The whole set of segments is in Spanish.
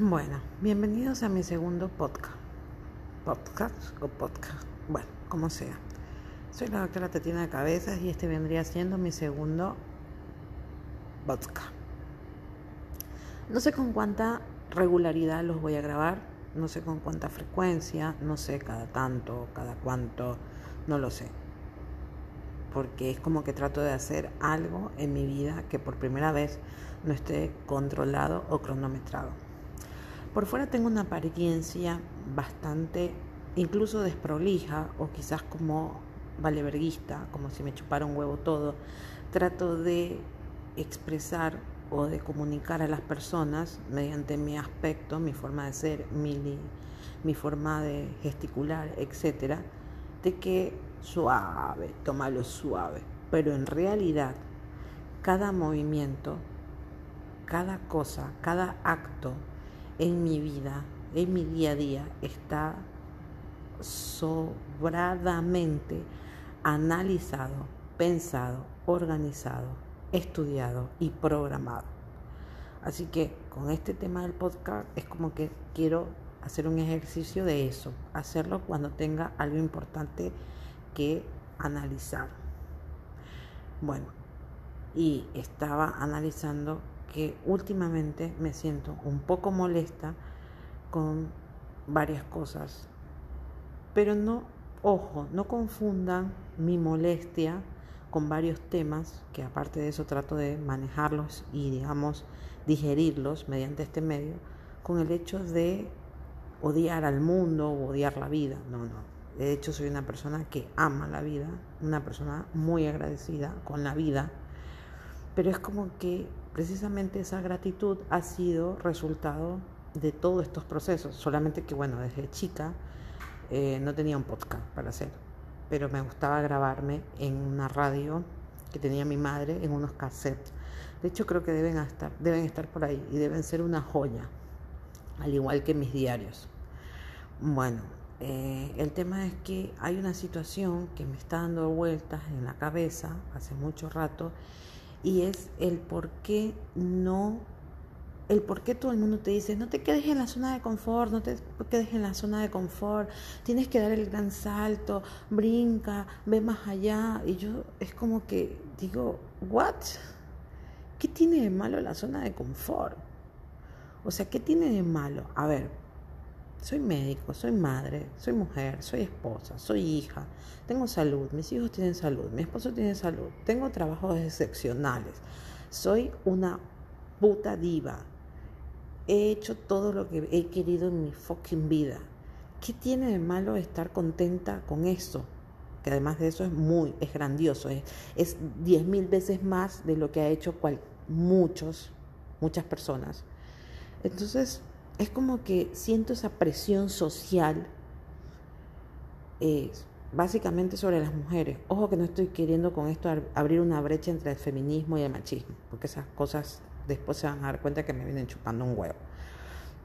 Bueno, bienvenidos a mi segundo podcast. Podcast o podcast, bueno, como sea. Soy la doctora Tatiana de Cabezas y este vendría siendo mi segundo podcast. No sé con cuánta regularidad los voy a grabar, no sé con cuánta frecuencia, no sé cada tanto, cada cuánto, no lo sé. Porque es como que trato de hacer algo en mi vida que por primera vez no esté controlado o cronometrado. Por fuera tengo una apariencia bastante, incluso desprolija o quizás como valeverguista, como si me chupara un huevo todo. Trato de expresar o de comunicar a las personas mediante mi aspecto, mi forma de ser, mi, mi forma de gesticular, etcétera, de que suave, tómalo suave. Pero en realidad, cada movimiento, cada cosa, cada acto en mi vida, en mi día a día, está sobradamente analizado, pensado, organizado, estudiado y programado. Así que con este tema del podcast es como que quiero hacer un ejercicio de eso, hacerlo cuando tenga algo importante que analizar. Bueno, y estaba analizando que últimamente me siento un poco molesta con varias cosas. Pero no, ojo, no confundan mi molestia con varios temas, que aparte de eso trato de manejarlos y, digamos, digerirlos mediante este medio, con el hecho de odiar al mundo o odiar la vida. No, no. De hecho, soy una persona que ama la vida, una persona muy agradecida con la vida, pero es como que precisamente esa gratitud ha sido resultado de todos estos procesos, solamente que bueno, desde chica eh, no tenía un podcast para hacer, pero me gustaba grabarme en una radio que tenía mi madre en unos cassettes. De hecho creo que deben estar, deben estar por ahí y deben ser una joya, al igual que mis diarios. Bueno, eh, el tema es que hay una situación que me está dando vueltas en la cabeza hace mucho rato y es el por qué no, el por qué todo el mundo te dice, no te quedes en la zona de confort, no te quedes en la zona de confort, tienes que dar el gran salto, brinca, ve más allá. Y yo es como que digo, ¿what? ¿Qué tiene de malo la zona de confort? O sea, ¿qué tiene de malo? A ver, soy médico, soy madre, soy mujer, soy esposa, soy hija, tengo salud, mis hijos tienen salud, mi esposo tiene salud, tengo trabajos excepcionales, soy una puta diva, he hecho todo lo que he querido en mi fucking vida. ¿Qué tiene de malo estar contenta con eso? Que además de eso es muy, es grandioso, es, diez mil veces más de lo que ha hecho cual, muchos, muchas personas. Entonces, es como que siento esa presión social básicamente sobre las mujeres. Ojo que no estoy queriendo con esto abrir una brecha entre el feminismo y el machismo, porque esas cosas después se van a dar cuenta que me vienen chupando un huevo.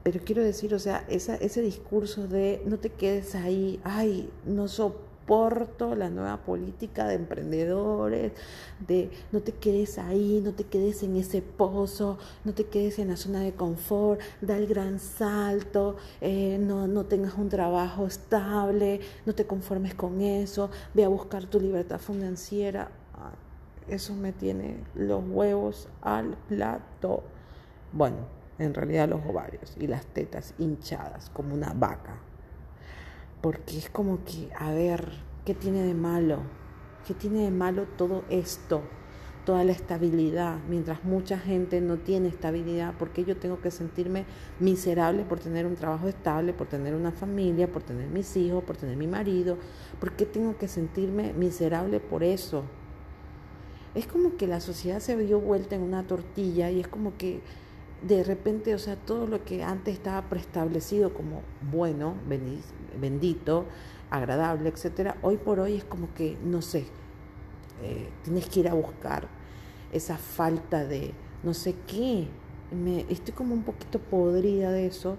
Pero quiero decir, o sea, esa, ese discurso de no te quedes ahí, ay, no soporto soporto la nueva política de emprendedores, de no te quedes ahí, no te quedes en ese pozo, no te quedes en la zona de confort, da el gran salto, eh, no, no tengas un trabajo estable, no te conformes con eso, ve a buscar tu libertad financiera. Eso me tiene los huevos al plato. Bueno, en realidad los ovarios y las tetas hinchadas como una vaca porque es como que, a ver, ¿qué tiene de malo? ¿Qué tiene de malo todo esto? Toda la estabilidad, mientras mucha gente no tiene estabilidad, porque yo tengo que sentirme miserable por tener un trabajo estable, por tener una familia, por tener mis hijos, por tener mi marido? ¿Por qué tengo que sentirme miserable por eso? Es como que la sociedad se vio vuelta en una tortilla y es como que de repente, o sea, todo lo que antes estaba preestablecido como bueno, bendito, agradable, etcétera, hoy por hoy es como que, no sé, eh, tienes que ir a buscar esa falta de no sé qué. Me, estoy como un poquito podrida de eso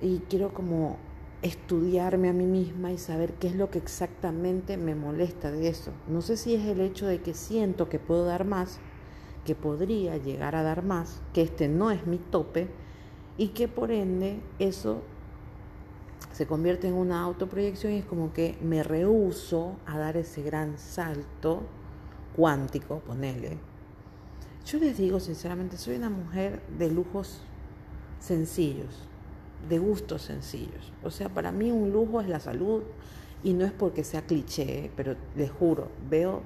y quiero como estudiarme a mí misma y saber qué es lo que exactamente me molesta de eso. No sé si es el hecho de que siento que puedo dar más que podría llegar a dar más, que este no es mi tope, y que por ende eso se convierte en una autoproyección y es como que me rehuso a dar ese gran salto cuántico, ponele. Yo les digo sinceramente, soy una mujer de lujos sencillos, de gustos sencillos. O sea, para mí un lujo es la salud y no es porque sea cliché, pero les juro, veo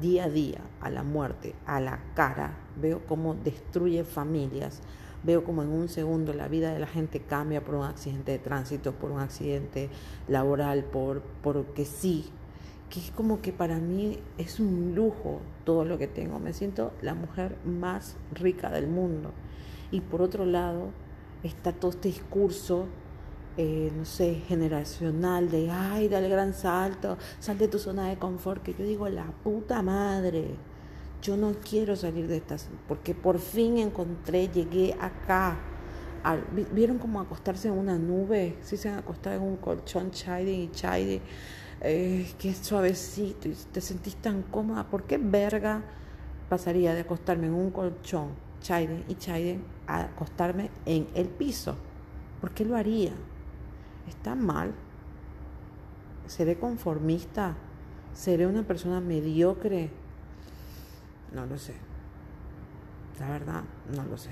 día a día a la muerte, a la cara, veo cómo destruye familias, veo como en un segundo la vida de la gente cambia por un accidente de tránsito, por un accidente laboral, por porque sí, que es como que para mí es un lujo todo lo que tengo, me siento la mujer más rica del mundo. Y por otro lado está todo este discurso eh, no sé, generacional de, ay, dale gran salto, sal de tu zona de confort, que yo digo, la puta madre, yo no quiero salir de esta, porque por fin encontré, llegué acá. ¿Vieron cómo acostarse en una nube? Si se han acostado en un colchón chide y chide, eh, que es suavecito y te sentís tan cómoda. ¿Por qué verga pasaría de acostarme en un colchón chide y chide a acostarme en el piso? ¿Por qué lo haría? ¿Está mal? ¿Seré conformista? ¿Seré una persona mediocre? No lo sé. La verdad, no lo sé.